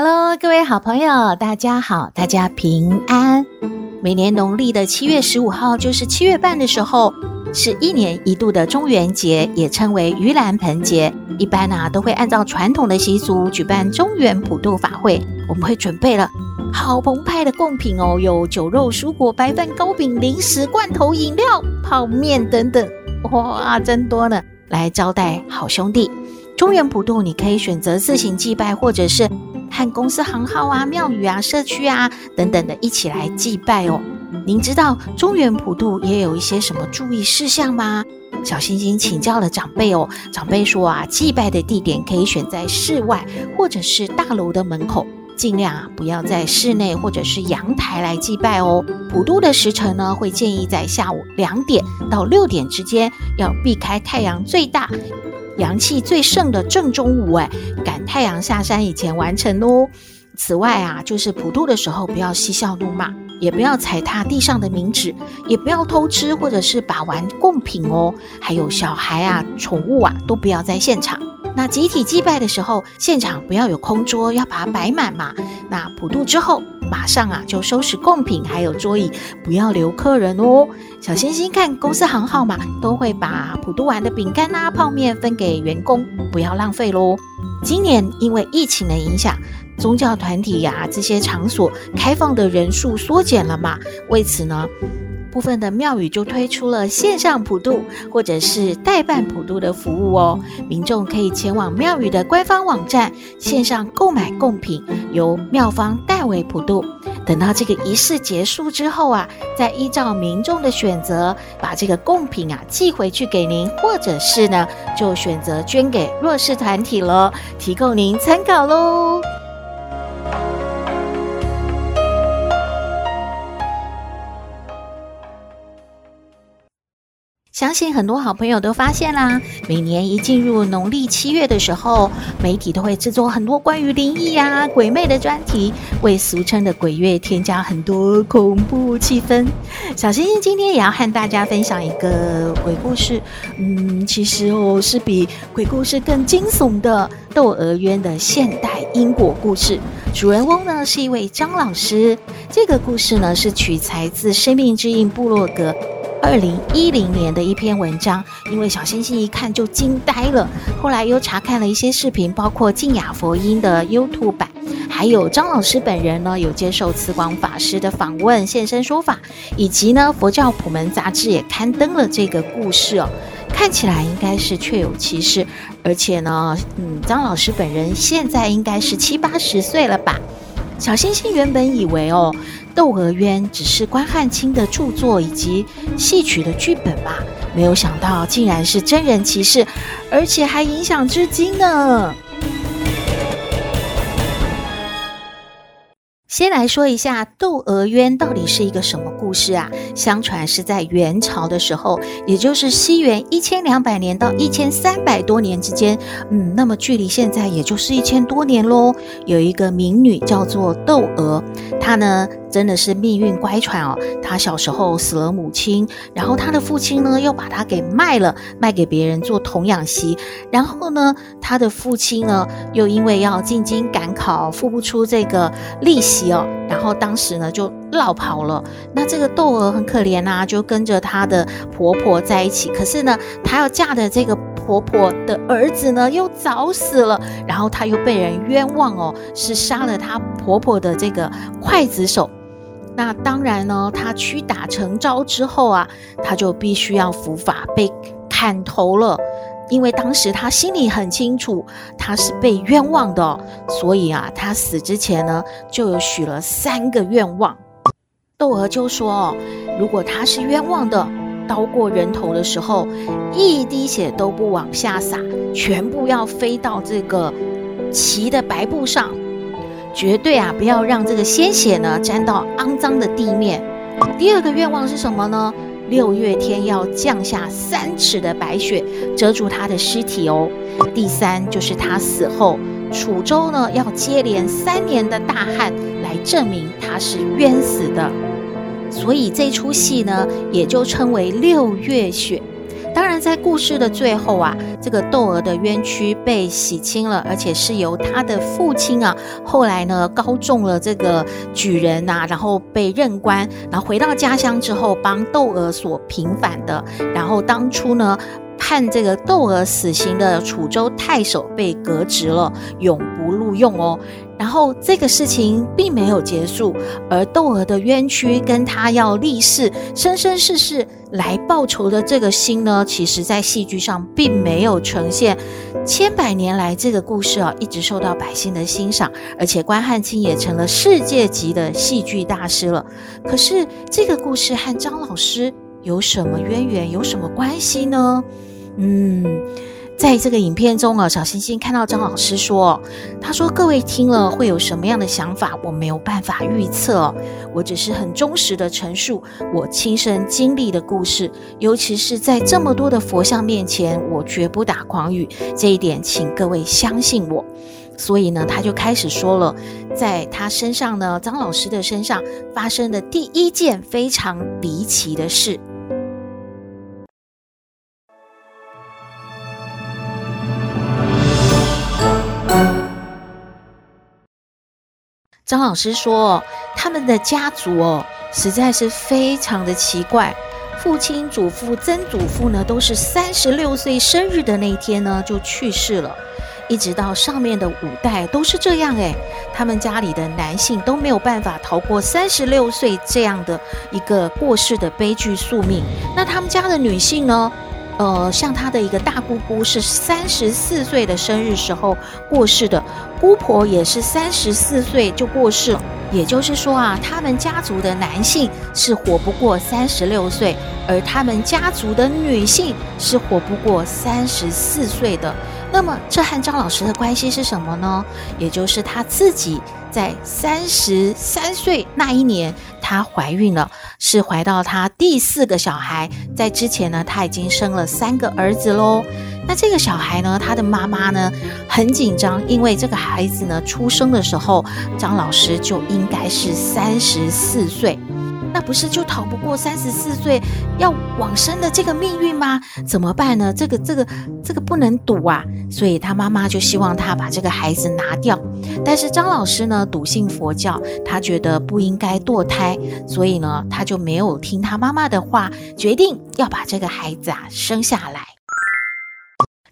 Hello，各位好朋友，大家好，大家平安。每年农历的七月十五号，就是七月半的时候，是一年一度的中元节，也称为盂兰盆节。一般啊，都会按照传统的习俗举办中元普渡法会。我们会准备了。好澎湃的贡品哦，有酒肉蔬果、白饭、糕饼、零食、罐头、饮料、泡面等等，哇，真多呢！来招待好兄弟。中元普渡，你可以选择自行祭拜，或者是和公司行号啊、庙宇啊、社区啊等等的一起来祭拜哦。您知道中元普渡也有一些什么注意事项吗？小星星请教了长辈哦，长辈说啊，祭拜的地点可以选在室外，或者是大楼的门口。尽量啊，不要在室内或者是阳台来祭拜哦。普渡的时辰呢，会建议在下午两点到六点之间，要避开太阳最大、阳气最盛的正中午，哎，赶太阳下山以前完成哦。此外啊，就是普渡的时候，不要嬉笑怒骂，也不要踩踏地上的冥纸，也不要偷吃或者是把玩贡品哦。还有小孩啊、宠物啊，都不要在现场。那集体祭拜的时候，现场不要有空桌，要把它摆满嘛。那普渡之后，马上啊就收拾贡品，还有桌椅，不要留客人哦。小星星看公司行号码，都会把普渡完的饼干啊、泡面分给员工，不要浪费喽。今年因为疫情的影响，宗教团体呀、啊、这些场所开放的人数缩减了嘛，为此呢。部分的庙宇就推出了线上普渡或者是代办普渡的服务哦，民众可以前往庙宇的官方网站线上购买贡品，由庙方代为普渡。等到这个仪式结束之后啊，再依照民众的选择，把这个贡品啊寄回去给您，或者是呢就选择捐给弱势团体了，提供您参考喽。相信很多好朋友都发现啦，每年一进入农历七月的时候，媒体都会制作很多关于灵异呀、啊、鬼魅的专题，为俗称的鬼月添加很多恐怖气氛。小星星今天也要和大家分享一个鬼故事，嗯，其实哦是比鬼故事更惊悚的窦娥冤的现代因果故事。主人翁呢是一位张老师，这个故事呢是取材自生命之印部落格。二零一零年的一篇文章，因为小星星一看就惊呆了。后来又查看了一些视频，包括静雅佛音的 YouTube 版，还有张老师本人呢有接受慈广法师的访问，现身说法，以及呢佛教普门杂志也刊登了这个故事哦。看起来应该是确有其事，而且呢，嗯，张老师本人现在应该是七八十岁了吧。小星星原本以为哦，《窦娥冤》只是关汉卿的著作以及戏曲的剧本嘛，没有想到竟然是真人奇事，而且还影响至今呢。先来说一下《窦娥冤》到底是一个什么故事啊？相传是在元朝的时候，也就是西元一千两百年到一千三百多年之间，嗯，那么距离现在也就是一千多年喽。有一个民女叫做窦娥，她呢。真的是命运乖舛哦！她小时候死了母亲，然后她的父亲呢又把她给卖了，卖给别人做童养媳。然后呢，他的父亲呢又因为要进京赶考，付不出这个利息然后当时呢就落跑了。那这个窦娥很可怜呐、啊，就跟着她的婆婆在一起。可是呢，她要嫁的这个婆婆的儿子呢又早死了，然后她又被人冤枉哦，是杀了她婆婆的这个刽子手。那当然呢，她屈打成招之后啊，她就必须要伏法被砍头了。因为当时他心里很清楚，他是被冤枉的，所以啊，他死之前呢，就有许了三个愿望。窦娥就说：“哦如果他是冤枉的，刀过人头的时候，一滴血都不往下洒，全部要飞到这个齐的白布上。”绝对啊不要让这个鲜血呢沾到肮脏的地面。第二个愿望是什么呢？六月天要降下三尺的白雪，遮住他的尸体哦。第三就是他死后，楚州呢要接连三年的大旱，来证明他是冤死的。所以这出戏呢，也就称为六月雪。当然，在故事的最后啊，这个窦娥的冤屈被洗清了，而且是由他的父亲啊，后来呢高中了这个举人呐、啊，然后被任官，然后回到家乡之后帮窦娥所平反的。然后当初呢判这个窦娥死刑的楚州太守被革职了，永不录用哦。然后这个事情并没有结束，而窦娥的冤屈跟他要立誓生生世世来报仇的这个心呢，其实在戏剧上并没有呈现。千百年来，这个故事啊一直受到百姓的欣赏，而且关汉卿也成了世界级的戏剧大师了。可是这个故事和张老师有什么渊源，有什么关系呢？嗯。在这个影片中啊，小星星看到张老师说：“他说各位听了会有什么样的想法？我没有办法预测，我只是很忠实的陈述我亲身经历的故事。尤其是在这么多的佛像面前，我绝不打诳语，这一点请各位相信我。所以呢，他就开始说了，在他身上呢，张老师的身上发生的第一件非常离奇的事。”张老师说，他们的家族哦，实在是非常的奇怪。父亲、祖父、曾祖父呢，都是三十六岁生日的那一天呢，就去世了。一直到上面的五代都是这样诶，他们家里的男性都没有办法逃过三十六岁这样的一个过世的悲剧宿命。那他们家的女性呢？呃，像他的一个大姑姑是三十四岁的生日时候过世的，姑婆也是三十四岁就过世了。也就是说啊，他们家族的男性是活不过三十六岁，而他们家族的女性是活不过三十四岁的。那么，这和张老师的关系是什么呢？也就是他自己。在三十三岁那一年，她怀孕了，是怀到她第四个小孩。在之前呢，她已经生了三个儿子喽。那这个小孩呢，他的妈妈呢很紧张，因为这个孩子呢出生的时候，张老师就应该是三十四岁。那不是就逃不过三十四岁要往生的这个命运吗？怎么办呢？这个、这个、这个不能赌啊！所以他妈妈就希望他把这个孩子拿掉。但是张老师呢，笃信佛教，他觉得不应该堕胎，所以呢，他就没有听他妈妈的话，决定要把这个孩子啊生下来。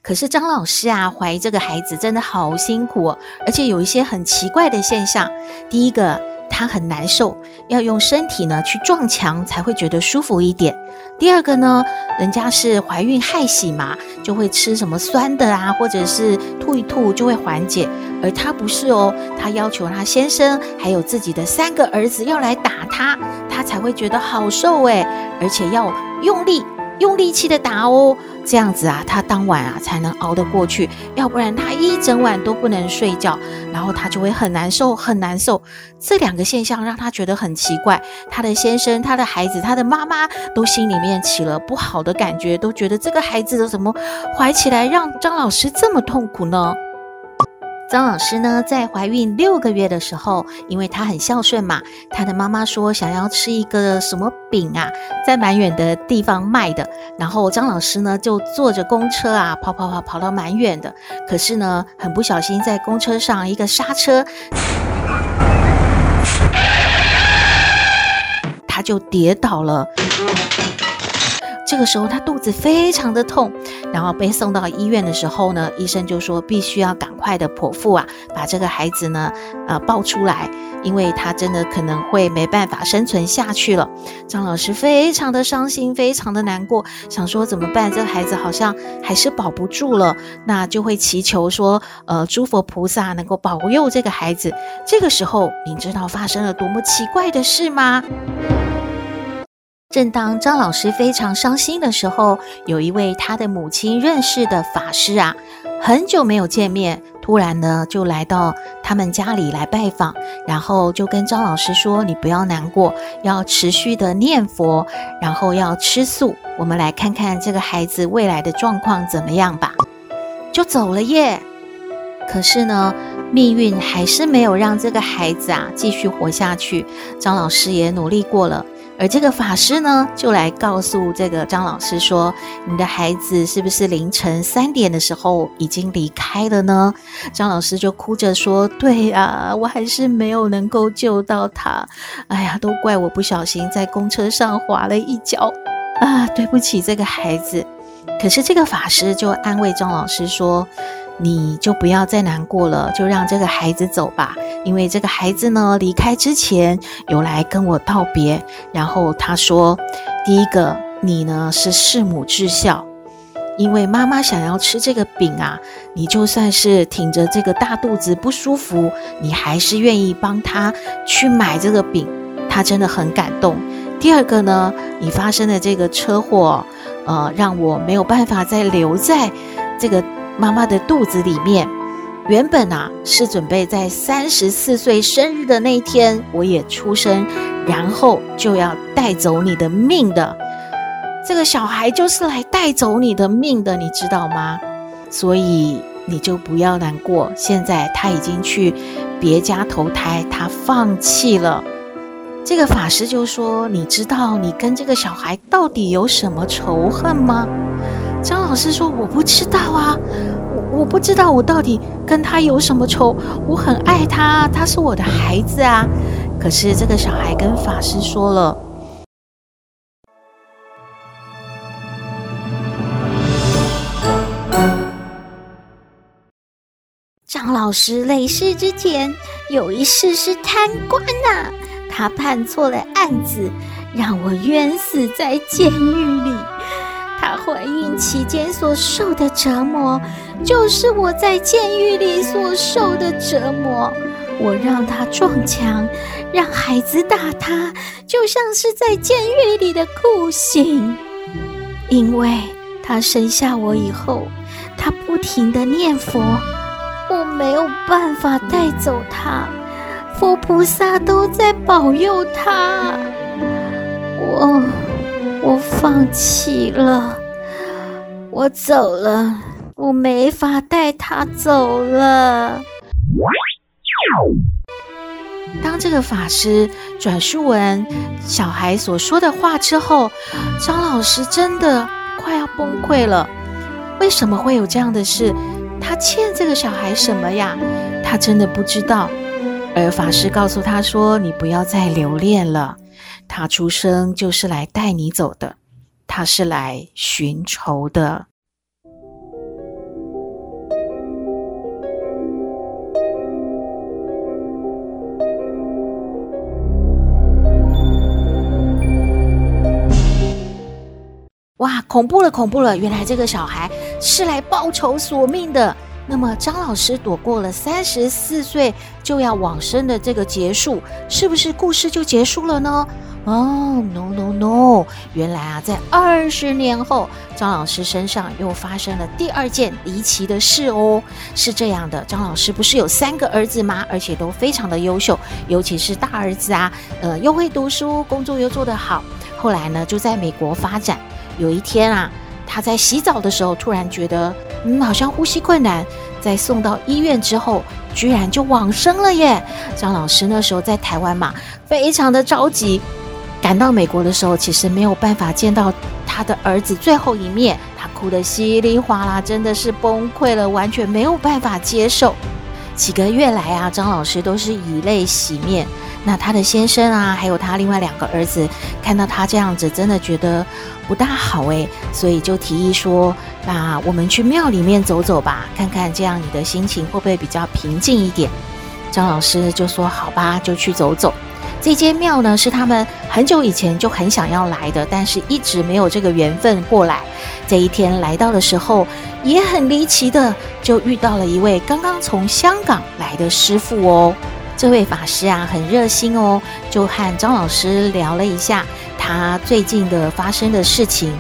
可是张老师啊，怀这个孩子真的好辛苦，而且有一些很奇怪的现象。第一个。她很难受，要用身体呢去撞墙才会觉得舒服一点。第二个呢，人家是怀孕害喜嘛，就会吃什么酸的啊，或者是吐一吐就会缓解。而她不是哦，她要求她先生还有自己的三个儿子要来打她，她才会觉得好受诶，而且要用力。用力气的打哦，这样子啊，他当晚啊才能熬得过去，要不然他一整晚都不能睡觉，然后他就会很难受，很难受。这两个现象让他觉得很奇怪，他的先生、他的孩子、他的妈妈都心里面起了不好的感觉，都觉得这个孩子怎么怀起来让张老师这么痛苦呢？张老师呢，在怀孕六个月的时候，因为她很孝顺嘛，她的妈妈说想要吃一个什么饼啊，在蛮远的地方卖的。然后张老师呢，就坐着公车啊，跑跑跑跑到蛮远的。可是呢，很不小心在公车上一个刹车，他就跌倒了。这个时候，他肚子非常的痛，然后被送到医院的时候呢，医生就说必须要赶快的剖腹啊，把这个孩子呢，呃，抱出来，因为他真的可能会没办法生存下去了。张老师非常的伤心，非常的难过，想说怎么办？这个孩子好像还是保不住了，那就会祈求说，呃，诸佛菩萨能够保佑这个孩子。这个时候，你知道发生了多么奇怪的事吗？正当张老师非常伤心的时候，有一位他的母亲认识的法师啊，很久没有见面，突然呢就来到他们家里来拜访，然后就跟张老师说：“你不要难过，要持续的念佛，然后要吃素。我们来看看这个孩子未来的状况怎么样吧。”就走了耶。可是呢，命运还是没有让这个孩子啊继续活下去。张老师也努力过了。而这个法师呢，就来告诉这个张老师说：“你的孩子是不是凌晨三点的时候已经离开了呢？”张老师就哭着说：“对呀，我还是没有能够救到他。哎呀，都怪我不小心在公车上滑了一跤啊！对不起，这个孩子。”可是这个法师就安慰张老师说：“你就不要再难过了，就让这个孩子走吧。”因为这个孩子呢，离开之前有来跟我道别，然后他说：“第一个，你呢是弑母至孝，因为妈妈想要吃这个饼啊，你就算是挺着这个大肚子不舒服，你还是愿意帮他去买这个饼，他真的很感动。第二个呢，你发生的这个车祸，呃，让我没有办法再留在这个妈妈的肚子里面。”原本啊是准备在三十四岁生日的那天我也出生，然后就要带走你的命的。这个小孩就是来带走你的命的，你知道吗？所以你就不要难过。现在他已经去别家投胎，他放弃了。这个法师就说：“你知道你跟这个小孩到底有什么仇恨吗？”张老师说：“我不知道啊。”我我不知道我到底跟他有什么仇，我很爱他，他是我的孩子啊。可是这个小孩跟法师说了，张老师累世之前有一世是贪官呐、他判错了案子，让我冤死在监狱里。期间所受的折磨，就是我在监狱里所受的折磨。我让他撞墙，让孩子打他，就像是在监狱里的酷刑。因为他生下我以后，他不停的念佛，我没有办法带走他，佛菩萨都在保佑他。我。我放弃了，我走了，我没法带他走了。当这个法师转述完小孩所说的话之后，张老师真的快要崩溃了。为什么会有这样的事？他欠这个小孩什么呀？他真的不知道。而法师告诉他说：“你不要再留恋了。”他出生就是来带你走的，他是来寻仇的。哇，恐怖了，恐怖了！原来这个小孩是来报仇索命的。那么张老师躲过了三十四岁就要往生的这个结束，是不是故事就结束了呢？哦，no no no！原来啊，在二十年后，张老师身上又发生了第二件离奇的事哦。是这样的，张老师不是有三个儿子吗？而且都非常的优秀，尤其是大儿子啊，呃，又会读书，工作又做得好。后来呢，就在美国发展。有一天啊，他在洗澡的时候，突然觉得，嗯，好像呼吸困难。在送到医院之后，居然就往生了耶！张老师那时候在台湾嘛，非常的着急。赶到美国的时候，其实没有办法见到他的儿子最后一面，他哭得稀里哗啦，真的是崩溃了，完全没有办法接受。几个月来啊，张老师都是以泪洗面。那他的先生啊，还有他另外两个儿子，看到他这样子，真的觉得不大好诶，所以就提议说：“那我们去庙里面走走吧，看看这样你的心情会不会比较平静一点。”张老师就说：“好吧，就去走走。”这间庙呢，是他们很久以前就很想要来的，但是一直没有这个缘分过来。这一天来到的时候，也很离奇的就遇到了一位刚刚从香港来的师傅哦。这位法师啊，很热心哦，就和张老师聊了一下他最近的发生的事情，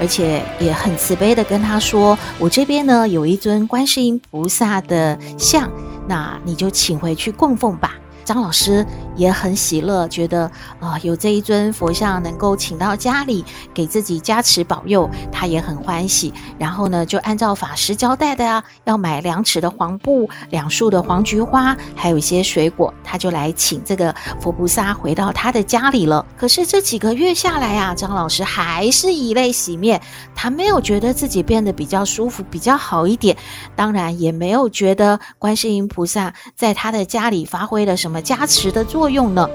而且也很慈悲的跟他说：“我这边呢有一尊观世音菩萨的像，那你就请回去供奉吧。”张老师也很喜乐，觉得啊、有这一尊佛像能够请到家里，给自己加持保佑，他也很欢喜。然后呢，就按照法师交代的啊，要买两尺的黄布、两束的黄菊花，还有一些水果，他就来请这个佛菩萨回到他的家里了。可是这几个月下来啊，张老师还是以泪洗面，他没有觉得自己变得比较舒服、比较好一点，当然也没有觉得观世音菩萨在他的家里发挥了什么。加持的作作用呢？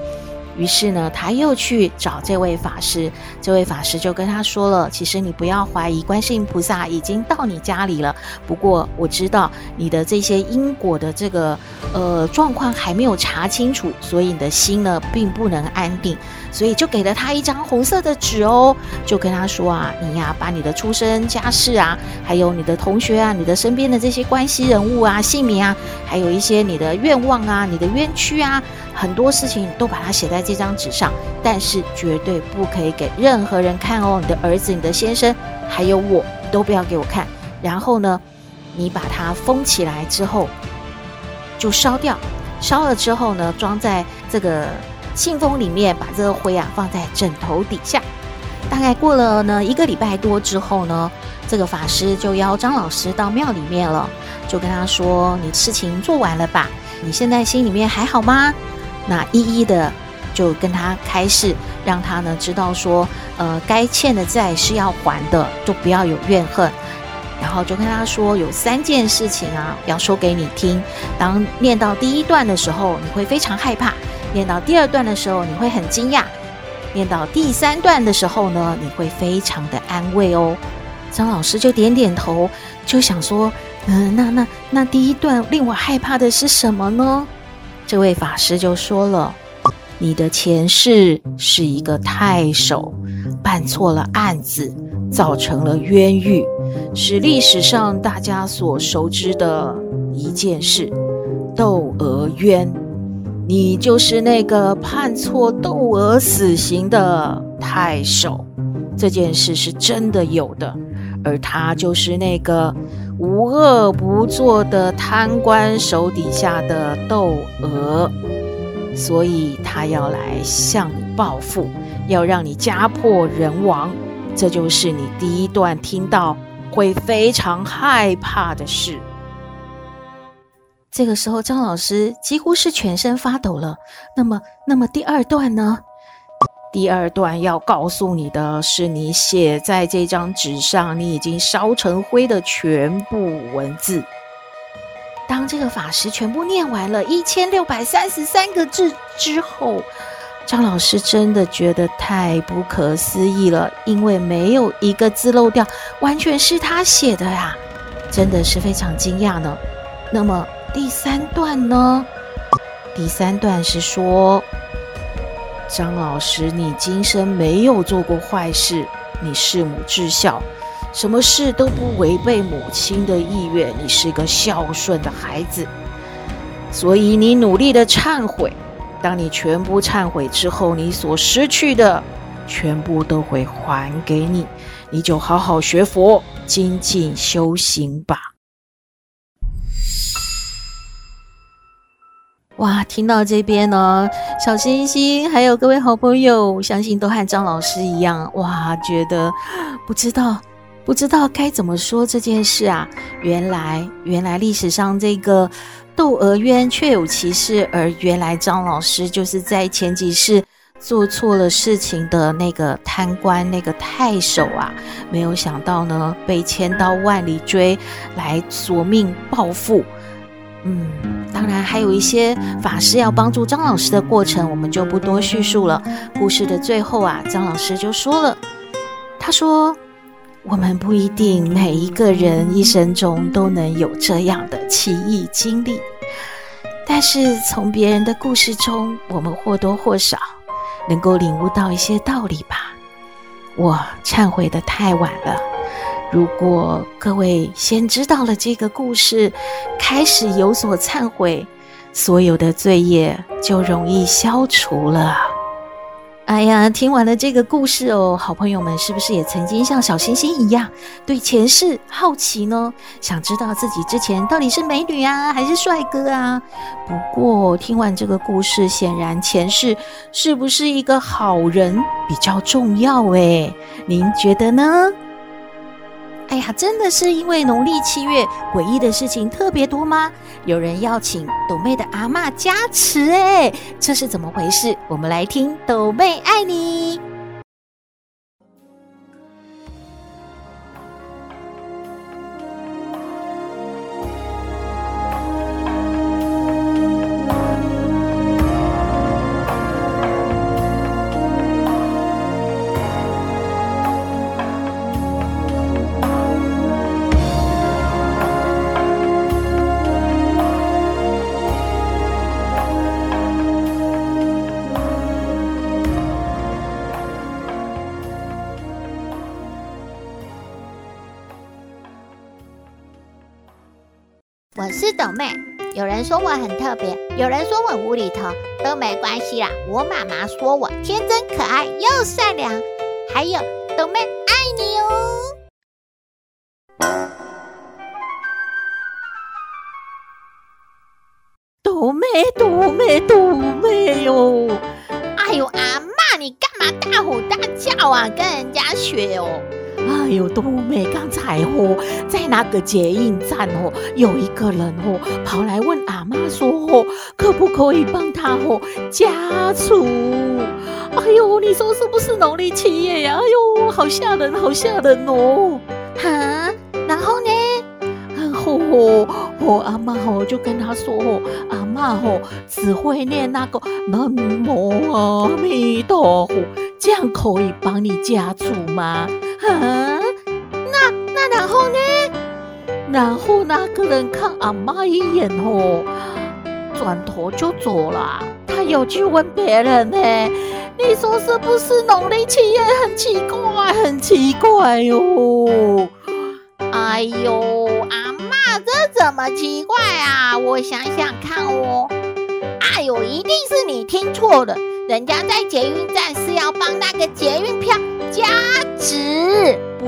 于是呢，他又去找这位法师，这位法师就跟他说了：“其实你不要怀疑，观世音菩萨已经到你家里了。不过我知道你的这些因果的这个呃状况还没有查清楚，所以你的心呢并不能安定。”所以就给了他一张红色的纸哦，就跟他说啊，你呀，把你的出生家世啊，还有你的同学啊，你的身边的这些关系人物啊，姓名啊，还有一些你的愿望啊，你的冤屈啊，很多事情都把它写在这张纸上，但是绝对不可以给任何人看哦，你的儿子、你的先生，还有我都不要给我看。然后呢，你把它封起来之后，就烧掉，烧了之后呢，装在这个。信封里面把这个灰啊放在枕头底下，大概过了呢一个礼拜多之后呢，这个法师就邀张老师到庙里面了，就跟他说：“你事情做完了吧？你现在心里面还好吗？”那一一的就跟他开示，让他呢知道说，呃，该欠的债是要还的，就不要有怨恨。然后就跟他说，有三件事情啊要说给你听。当念到第一段的时候，你会非常害怕。念到第二段的时候，你会很惊讶；念到第三段的时候呢，你会非常的安慰哦。张老师就点点头，就想说：“嗯、那那那第一段令我害怕的是什么呢？”这位法师就说了：“你的前世是一个太守，办错了案子，造成了冤狱，是历史上大家所熟知的一件事——窦娥冤。”你就是那个判错窦娥死刑的太守，这件事是真的有的，而他就是那个无恶不作的贪官手底下的窦娥，所以他要来向你报复，要让你家破人亡。这就是你第一段听到会非常害怕的事。这个时候，张老师几乎是全身发抖了。那么，那么第二段呢？第二段要告诉你的是，你写在这张纸上，你已经烧成灰的全部文字。当这个法师全部念完了一千六百三十三个字之后，张老师真的觉得太不可思议了，因为没有一个字漏掉，完全是他写的呀，真的是非常惊讶呢。那么。第三段呢？第三段是说，张老师，你今生没有做过坏事，你是母至孝，什么事都不违背母亲的意愿，你是个孝顺的孩子，所以你努力的忏悔。当你全部忏悔之后，你所失去的全部都会还给你，你就好好学佛，精进修行吧。哇，听到这边呢，小星星还有各位好朋友，相信都和张老师一样，哇，觉得不知道不知道该怎么说这件事啊。原来原来历史上这个窦娥冤确有其事，而原来张老师就是在前几世做错了事情的那个贪官，那个太守啊。没有想到呢，被千刀万里追来索命报复。嗯，当然还有一些法师要帮助张老师的过程，我们就不多叙述了。故事的最后啊，张老师就说了，他说：“我们不一定每一个人一生中都能有这样的奇异经历，但是从别人的故事中，我们或多或少能够领悟到一些道理吧。”我忏悔的太晚了。如果各位先知道了这个故事，开始有所忏悔，所有的罪业就容易消除了。哎呀，听完了这个故事哦，好朋友们是不是也曾经像小星星一样对前世好奇呢？想知道自己之前到底是美女啊，还是帅哥啊？不过听完这个故事，显然前世是不是一个好人比较重要诶？您觉得呢？哎呀，真的是因为农历七月诡异的事情特别多吗？有人要请斗妹的阿嬷加持，哎，这是怎么回事？我们来听斗妹爱你。我是抖妹，有人说我很特别，有人说我无厘头，都没关系啦。我妈妈说我天真可爱又善良，还有抖妹爱你哦。抖妹，抖妹，抖妹哟！哎呦，阿妈，你干嘛大吼大叫啊？跟人家学哦。哎呦，多美，刚才哦，在那个捷运站哦，有一个人哦，跑来问阿妈说哦，可不可以帮他哦加除？哎呦，你说是不是农历七月呀？哎呦，好吓人，好吓人哦！哈，然后呢？然后哦，哦，阿妈哦就跟他说哦，阿妈哦只会念那个南无阿弥陀佛，这样可以帮你加除吗？啊，那那然后呢？然后那个人看阿妈一眼哦，转头就走了。他有去问别人呢，你说是不是农历七月很奇怪，很奇怪哟？哎呦，阿妈这怎么奇怪啊？我想想看哦。哎呦，一定是你听错了，人家在捷运站是要帮那个捷运票。加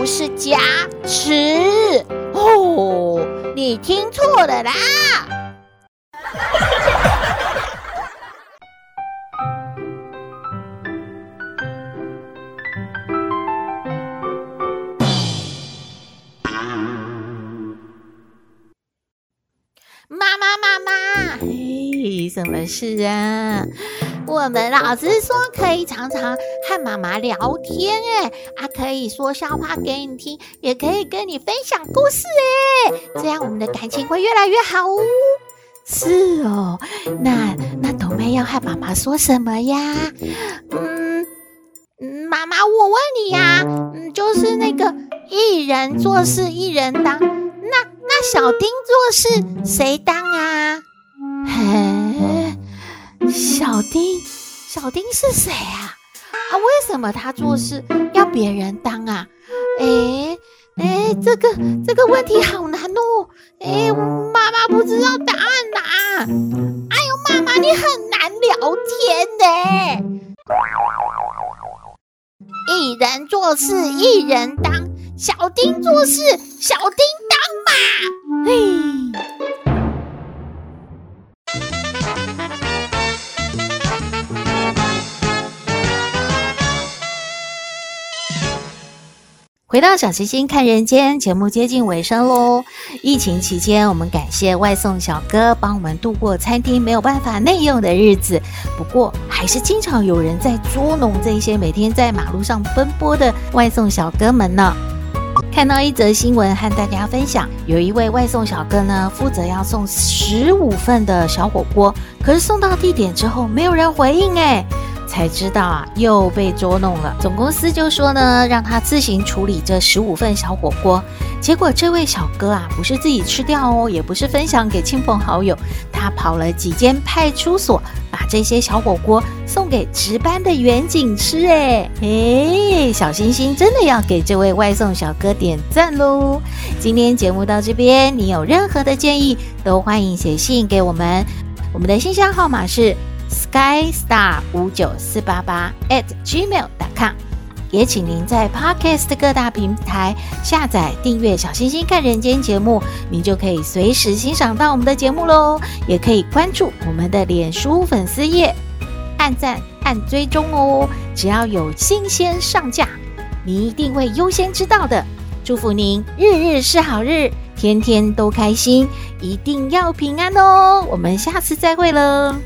不是加持哦，你听错了啦！妈妈妈妈，嘿，什么事啊？我们老师说可以常常和妈妈聊天，哎，啊，可以说笑话给你听，也可以跟你分享故事，哎，这样我们的感情会越来越好哦。是哦，那那豆妹要和妈妈说什么呀？嗯，妈妈，我问你呀，嗯，就是那个一人做事一人当，那那小丁做事谁当啊？嘿。小丁，小丁是谁啊？啊，为什么他做事要别人当啊？哎哎，这个这个问题好难哦！哎，妈妈不知道答案呐。哎呦，妈妈你很难聊天呢。一人做事一人当，小丁做事小丁当嘛。嘿。回到小星星看人间节目接近尾声喽。疫情期间，我们感谢外送小哥帮我们度过餐厅没有办法内用的日子。不过，还是经常有人在捉弄这些每天在马路上奔波的外送小哥们呢。看到一则新闻，和大家分享，有一位外送小哥呢，负责要送十五份的小火锅，可是送到地点之后，没有人回应诶。才知道啊，又被捉弄了。总公司就说呢，让他自行处理这十五份小火锅。结果这位小哥啊，不是自己吃掉哦，也不是分享给亲朋好友，他跑了几间派出所，把这些小火锅送给值班的员警吃。哎哎，小星星真的要给这位外送小哥点赞喽！今天节目到这边，你有任何的建议，都欢迎写信给我们，我们的信箱号码是。Skystar 五九四八八 at gmail.com。也请您在 Podcast 各大平台下载订阅“小星星看人间”节目，您就可以随时欣赏到我们的节目喽。也可以关注我们的脸书粉丝页，按赞、按追踪哦。只要有新鲜上架，您一定会优先知道的。祝福您日日是好日，天天都开心，一定要平安哦。我们下次再会了。